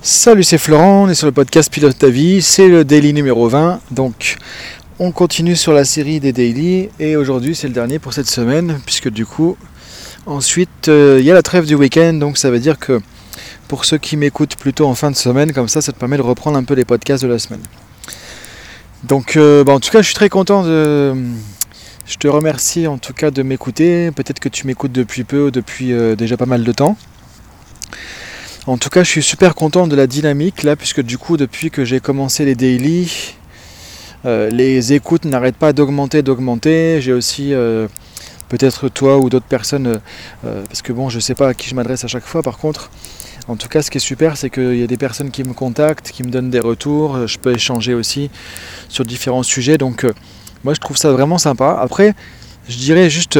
Salut, c'est Florent, on est sur le podcast Pilote ta vie, c'est le daily numéro 20. Donc, on continue sur la série des daily et aujourd'hui c'est le dernier pour cette semaine, puisque du coup, ensuite euh, il y a la trêve du week-end, donc ça veut dire que pour ceux qui m'écoutent plutôt en fin de semaine, comme ça, ça te permet de reprendre un peu les podcasts de la semaine. Donc, euh, bah, en tout cas, je suis très content de. Je te remercie en tout cas de m'écouter. Peut-être que tu m'écoutes depuis peu depuis euh, déjà pas mal de temps. En tout cas, je suis super content de la dynamique là, puisque du coup, depuis que j'ai commencé les daily, euh, les écoutes n'arrêtent pas d'augmenter, d'augmenter. J'ai aussi euh, peut-être toi ou d'autres personnes, euh, parce que bon, je sais pas à qui je m'adresse à chaque fois. Par contre, en tout cas, ce qui est super, c'est qu'il y a des personnes qui me contactent, qui me donnent des retours. Je peux échanger aussi sur différents sujets. Donc, moi, je trouve ça vraiment sympa. Après, je dirais juste,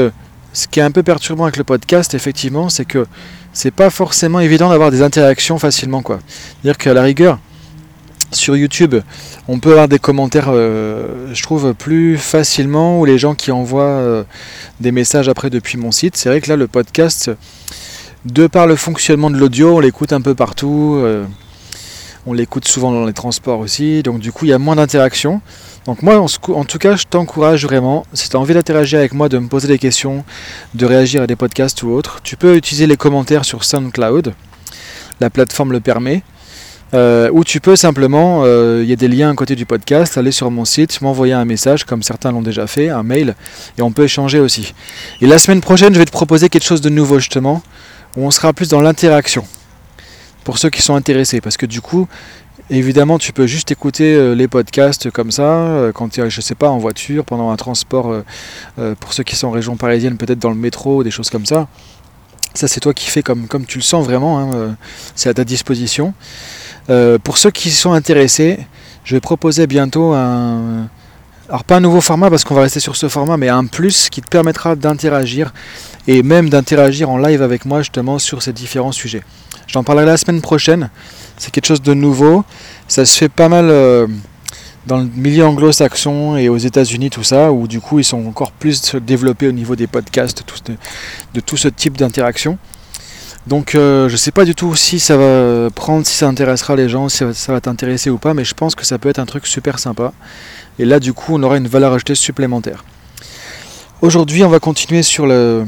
ce qui est un peu perturbant avec le podcast, effectivement, c'est que c'est pas forcément évident d'avoir des interactions facilement quoi. C'est-à-dire qu'à la rigueur, sur YouTube, on peut avoir des commentaires, euh, je trouve, plus facilement, ou les gens qui envoient euh, des messages après depuis mon site. C'est vrai que là, le podcast, de par le fonctionnement de l'audio, on l'écoute un peu partout, euh, on l'écoute souvent dans les transports aussi, donc du coup, il y a moins d'interactions. Donc moi, en, tout cas, je t'encourage vraiment, si tu as envie d'interagir avec moi, de me poser des questions, de réagir à des podcasts ou autres, tu peux utiliser les commentaires sur SoundCloud, la plateforme le permet, euh, ou tu peux simplement, euh, il y a des liens à côté du podcast, aller sur mon site, m'envoyer un message, comme certains l'ont déjà fait, un mail, et on peut échanger aussi. Et la semaine prochaine, je vais te proposer quelque chose de nouveau justement, où on sera plus dans l'interaction, pour ceux qui sont intéressés, parce que du coup, Évidemment, tu peux juste écouter euh, les podcasts comme ça, euh, quand tu es, je sais pas, en voiture, pendant un transport, euh, pour ceux qui sont en région parisienne, peut-être dans le métro, des choses comme ça. Ça, c'est toi qui fais comme, comme tu le sens vraiment, hein, c'est à ta disposition. pour ceux qui sont intéressés, je vais proposer bientôt un. Alors, pas un nouveau format parce qu'on va rester sur ce format, mais un plus qui te permettra d'interagir et même d'interagir en live avec moi justement sur ces différents sujets. J'en parlerai la semaine prochaine. C'est quelque chose de nouveau. Ça se fait pas mal euh, dans le milieu anglo-saxon et aux États-Unis, tout ça, où du coup ils sont encore plus développés au niveau des podcasts, de, tout ce type d'interaction. Donc euh, je sais pas du tout si ça va prendre, si ça intéressera les gens, si ça va t'intéresser ou pas, mais je pense que ça peut être un truc super sympa. Et là du coup on aura une valeur ajoutée supplémentaire. Aujourd'hui on va continuer sur le,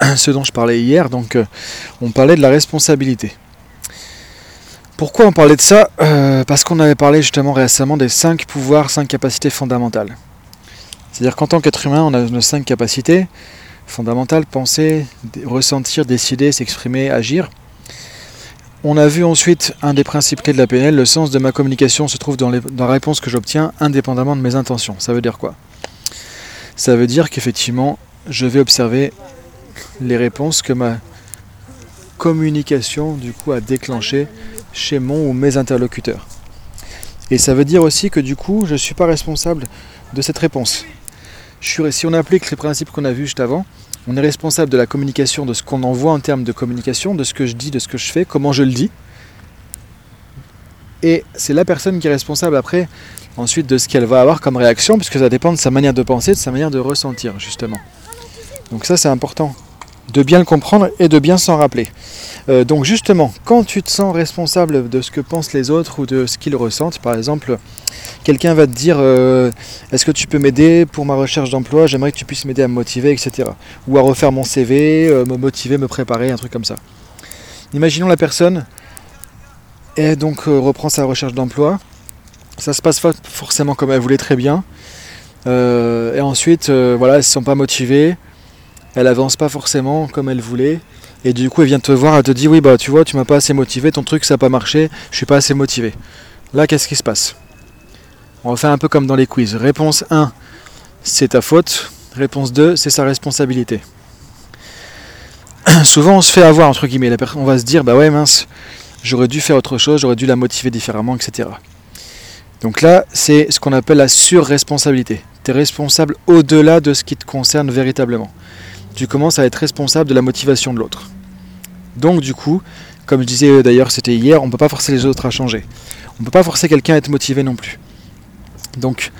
ce dont je parlais hier, donc euh, on parlait de la responsabilité. Pourquoi on parlait de ça? Euh, Parce qu'on avait parlé justement récemment des 5 pouvoirs, 5 capacités fondamentales. C'est-à-dire qu'en tant qu'être humain, on a nos 5 capacités fondamentales, penser, ressentir, décider, s'exprimer, agir. On a vu ensuite un des principes clés de la PNL, le sens de ma communication se trouve dans, dans la réponse que j'obtiens indépendamment de mes intentions. Ça veut dire quoi? Ça veut dire qu'effectivement, je vais observer les réponses que ma communication du coup a déclenché chez mon ou mes interlocuteurs. Et ça veut dire aussi que du coup, je ne suis pas responsable de cette réponse. Si on applique les principes qu'on a vus juste avant, on est responsable de la communication, de ce qu'on envoie en termes de communication, de ce que je dis, de ce que je fais, comment je le dis. Et c'est la personne qui est responsable après, ensuite, de ce qu'elle va avoir comme réaction, puisque ça dépend de sa manière de penser, de sa manière de ressentir, justement. Donc ça, c'est important de bien le comprendre et de bien s'en rappeler. Euh, donc justement, quand tu te sens responsable de ce que pensent les autres ou de ce qu'ils ressentent, par exemple, quelqu'un va te dire euh, est-ce que tu peux m'aider pour ma recherche d'emploi, j'aimerais que tu puisses m'aider à me motiver, etc. Ou à refaire mon CV, euh, me motiver, me préparer, un truc comme ça. Imaginons la personne et donc reprend sa recherche d'emploi. Ça se passe pas forcément comme elle voulait très bien. et ensuite, voilà, elles ne sont pas motivées elle avance pas forcément comme elle voulait. Et du coup, elle vient te voir, elle te dit Oui, bah tu vois, tu m'as pas assez motivé, ton truc ça n'a pas marché, je suis pas assez motivé. Là, qu'est-ce qui se passe? On va faire un peu comme dans les quiz. Réponse 1, c'est ta faute. Réponse 2, c'est sa responsabilité. Souvent, on se fait avoir, entre guillemets. On va se dire Bah ouais, mince, j'aurais dû faire autre chose, j'aurais dû la motiver différemment, etc. Donc là, c'est ce qu'on appelle la surresponsabilité. Tu es responsable au-delà de ce qui te concerne véritablement tu commences à être responsable de la motivation de l'autre. Donc du coup, comme je disais d'ailleurs c'était hier, on ne peut pas forcer les autres à changer. On ne peut pas forcer quelqu'un à être motivé non plus. Donc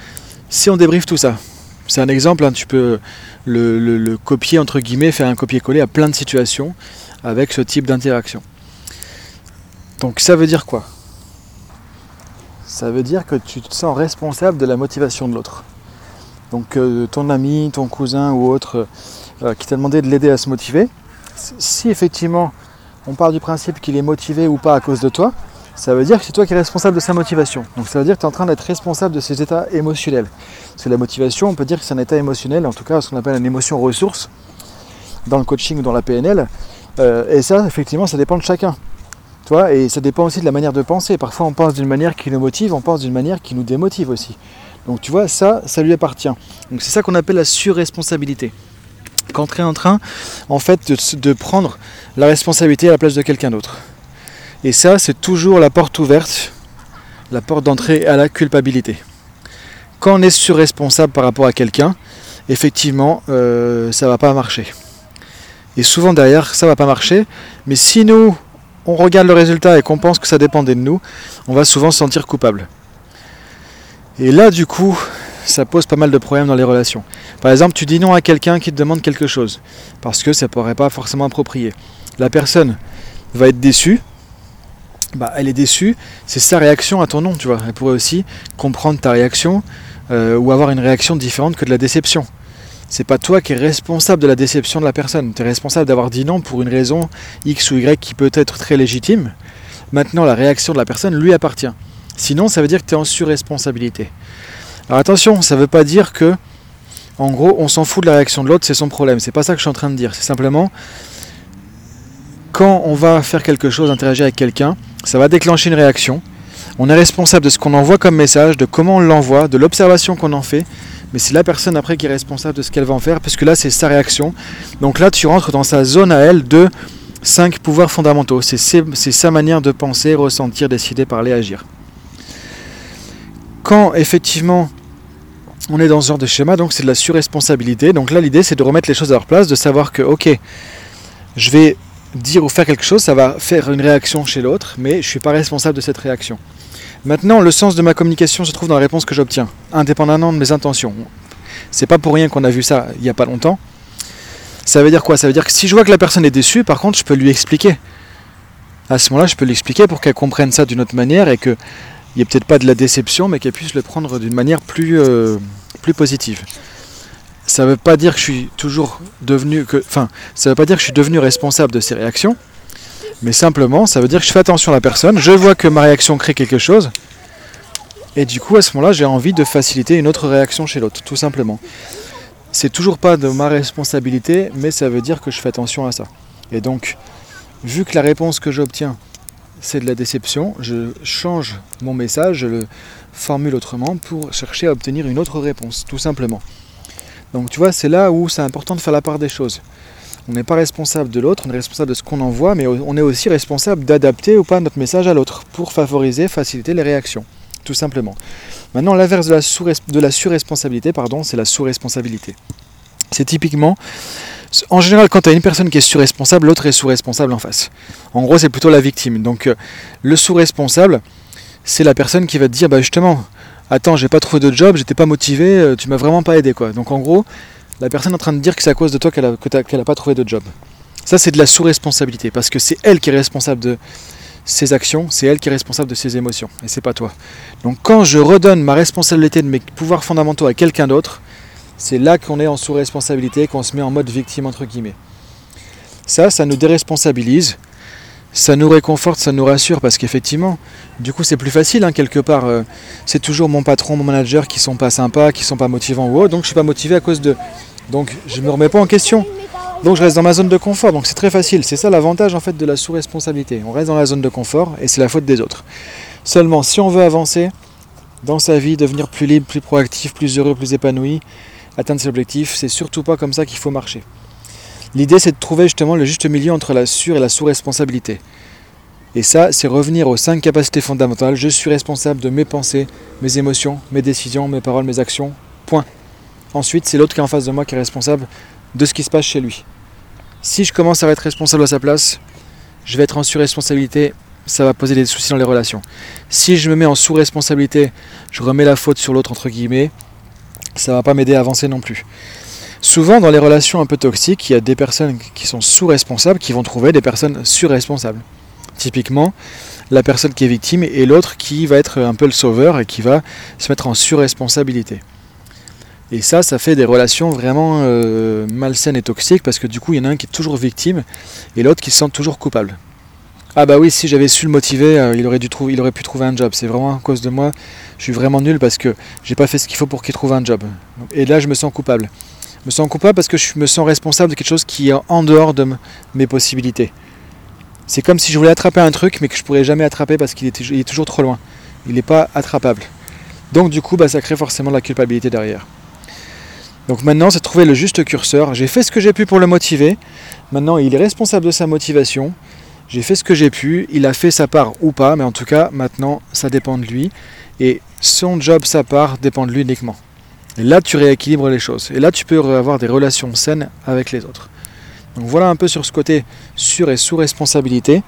si on débriefe tout ça, c'est un exemple, hein, tu peux le, copier entre guillemets, faire un copier-coller à plein de situations avec ce type d'interaction. Donc ça veut dire quoi? Ça veut dire que tu te sens responsable de la motivation de l'autre. Donc euh, ton ami, ton cousin ou autre euh, qui t'a demandé de l'aider à se motiver, si effectivement on part du principe qu'il est motivé ou pas à cause de toi, ça veut dire que c'est toi qui es responsable de sa motivation. Donc ça veut dire que tu es en train d'être responsable de ses états émotionnels. C'est la motivation, on peut dire que c'est un état émotionnel, en tout cas ce qu'on appelle une émotion ressource dans le coaching ou dans la PNL. Euh, et ça, effectivement, ça dépend de chacun. Toi, et ça dépend aussi de la manière de penser. Parfois on pense d'une manière qui nous motive, on pense d'une manière qui nous démotive aussi. Donc tu vois, ça, ça lui appartient. Donc c'est ça qu'on appelle la surresponsabilité. Quand tu es en train, en fait, de, prendre la responsabilité à la place de quelqu'un d'autre. Et ça, c'est toujours la porte ouverte, la porte d'entrée à la culpabilité. Quand on est surresponsable par rapport à quelqu'un, effectivement, euh, ça va pas marcher. Et souvent derrière, ça va pas marcher. Mais si nous, on regarde le résultat et qu'on pense que ça dépendait de nous, on va souvent se sentir coupable. Et là, du coup, ça pose pas mal de problèmes dans les relations. Par exemple, tu dis non à quelqu'un qui te demande quelque chose, parce que ça ne pourrait pas forcément approprié. La personne va être déçue, bah, elle est déçue, c'est sa réaction à ton nom, tu vois. Elle pourrait aussi comprendre ta réaction euh, ou avoir une réaction différente que de la déception. C'est pas toi qui es responsable de la déception de la personne. Tu es responsable d'avoir dit non pour une raison X ou Y qui peut être très légitime. Maintenant, la réaction de la personne lui appartient. Sinon, ça veut dire que tu es en surresponsabilité. Alors attention, ça ne veut pas dire que, en gros, on s'en fout de la réaction de l'autre, c'est son problème. C'est pas ça que je suis en train de dire. C'est simplement, quand on va faire quelque chose, interagir avec quelqu'un, ça va déclencher une réaction. On est responsable de ce qu'on envoie comme message, de comment on l'envoie, de l'observation qu'on en fait. Mais c'est la personne après qui est responsable de ce qu'elle va en faire, puisque là c'est sa réaction. Donc là tu rentres dans sa zone à elle de cinq pouvoirs fondamentaux. C'est sa manière de penser, ressentir, décider, parler, agir quand effectivement on est dans ce genre de schéma, donc c'est de la surresponsabilité. Donc là, l'idée, c'est de remettre les choses à leur place, de savoir que, ok, je vais dire ou faire quelque chose, ça va faire une réaction chez l'autre, mais je ne suis pas responsable de cette réaction. Maintenant, le sens de ma communication se trouve dans la réponse que j'obtiens, indépendamment de mes intentions. C'est pas pour rien qu'on a vu ça il n'y a pas longtemps. Ça veut dire quoi? Ça veut dire que si je vois que la personne est déçue, par contre, je peux lui expliquer. À ce moment-là, je peux l'expliquer pour qu'elle comprenne ça d'une autre manière et que il n'y a peut-être pas de la déception, mais qu'elle puisse le prendre d'une manière plus, euh, plus positive. Ça ne veut pas dire que je suis toujours devenu, enfin, ça veut pas dire que je suis devenu responsable de ces réactions, mais simplement, ça veut dire que je fais attention à la personne, je vois que ma réaction crée quelque chose, et du coup, à ce moment-là, j'ai envie de faciliter une autre réaction chez l'autre, tout simplement. C'est toujours pas de ma responsabilité, mais ça veut dire que je fais attention à ça. Et donc, vu que la réponse que j'obtiens c'est de la déception, je change mon message, je le formule autrement pour chercher à obtenir une autre réponse, tout simplement. Donc tu vois, c'est là où c'est important de faire la part des choses. On n'est pas responsable de l'autre, on est responsable de ce qu'on envoie, mais on est aussi responsable d'adapter ou pas notre message à l'autre pour favoriser, faciliter les réactions, tout simplement. Maintenant, l'inverse de la, surresponsabilité, pardon, c'est la sous-responsabilité. C'est typiquement en général, quand tu as une personne qui est sous-responsable, l'autre est sous-responsable en face. En gros, c'est plutôt la victime. Donc, euh, le sous-responsable, c'est la personne qui va te dire bah justement, attends, j'ai pas trouvé de job, j'étais pas motivé, euh, tu m'as vraiment pas aidé quoi. Donc en gros, la personne est en train de dire que c'est à cause de toi qu'elle a, pas trouvé de job. Ça, c'est de la sous-responsabilité parce que c'est elle qui est responsable de ses actions, c'est elle qui est responsable de ses émotions et c'est pas toi. Donc quand je redonne ma responsabilité de mes pouvoirs fondamentaux à quelqu'un d'autre, c'est là qu'on est en sous-responsabilité, qu'on se met en mode victime entre guillemets. Ça, ça nous déresponsabilise, ça nous réconforte, ça nous rassure parce qu'effectivement, du coup, c'est plus facile hein, quelque part. Euh, c'est toujours mon patron, mon manager qui sont pas sympas, qui sont pas motivants ou autre, donc je suis pas motivé à cause de. Donc je me remets pas en question. Donc je reste dans ma zone de confort. Donc c'est très facile. C'est ça l'avantage en fait de la sous-responsabilité. On reste dans la zone de confort et c'est la faute des autres. Seulement, si on veut avancer dans sa vie, devenir plus libre, plus proactif, plus heureux, plus épanoui, atteindre ses objectifs. C'est surtout pas comme ça qu'il faut marcher. L'idée, c'est de trouver justement le juste milieu entre la sur- et la sous-responsabilité. Et ça, c'est revenir aux cinq capacités fondamentales. Je suis responsable de mes pensées, mes émotions, mes décisions, mes paroles, mes actions. Point. Ensuite, c'est l'autre qui est en face de moi qui est responsable de ce qui se passe chez lui. Si je commence à être responsable à sa place, je vais être en surresponsabilité, ça va poser des soucis dans les relations. Si je me mets en sous-responsabilité, je remets la faute sur l'autre entre guillemets, ça va pas m'aider à avancer non plus. Souvent, dans les relations un peu toxiques, il y a des personnes qui sont sous-responsables qui vont trouver des personnes sur-responsables. typiquement la personne qui est victime et l'autre qui va être un peu le sauveur et qui va se mettre en surresponsabilité. Et ça, ça fait des relations vraiment euh, malsaines et toxiques parce que du coup, il y en a un qui est toujours victime et l'autre qui se sent toujours coupable. Ah bah oui, si j'avais su le motiver, euh, il, aurait dû trouver, il aurait pu trouver un job. C'est vraiment à cause de moi. Je suis vraiment nul parce que j'ai pas fait ce qu'il faut pour qu'il trouve un job. Et là, je me sens coupable. Je me sens coupable parce que je me sens responsable de quelque chose qui est en dehors de mes possibilités. C'est comme si je voulais attraper un truc mais que je pourrais jamais attraper parce qu'il est, toujours trop loin. Il n'est pas attrapable. Donc du coup, bah, ça crée forcément de la culpabilité derrière. Donc maintenant, c'est trouver le juste curseur. J'ai fait ce que j'ai pu pour le motiver. Maintenant, il est responsable de sa motivation. J'ai fait ce que j'ai pu. Il a fait sa part ou pas, mais en tout cas, maintenant, ça dépend de lui. Et son job, sa part, dépend de lui uniquement. Et là, tu rééquilibres les choses. Et là, tu peux avoir des relations saines avec les autres. Donc voilà un peu sur ce côté sur et sous responsabilité.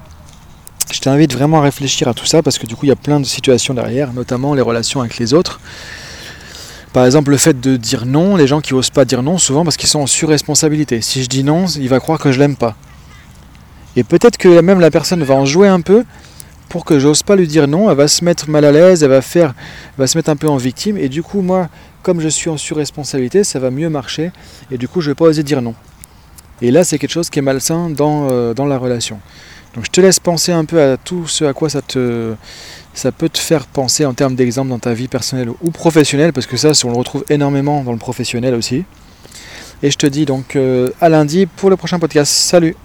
Je t'invite vraiment à réfléchir à tout ça parce que du coup, il y a plein de situations derrière, notamment les relations avec les autres. Par exemple, le fait de dire non, les gens qui osent pas dire non, souvent parce qu'ils sont en surresponsabilité. Si je dis non, il va croire que je l'aime pas. Et peut-être que même la personne va en jouer un peu pour que j'ose pas lui dire non, elle va se mettre mal à l'aise, elle va faire, va se mettre un peu en victime, et du coup, moi, comme je suis en surresponsabilité, ça va mieux marcher, et du coup, je vais pas oser dire non. Et là, c'est quelque chose qui est malsain dans, euh, dans la relation. Donc je te laisse penser un peu à tout ce à quoi ça te, ça peut te faire penser en termes d'exemple dans ta vie personnelle ou professionnelle, parce que ça, on le retrouve énormément dans le professionnel aussi. Et je te dis donc euh, à lundi pour le prochain podcast. Salut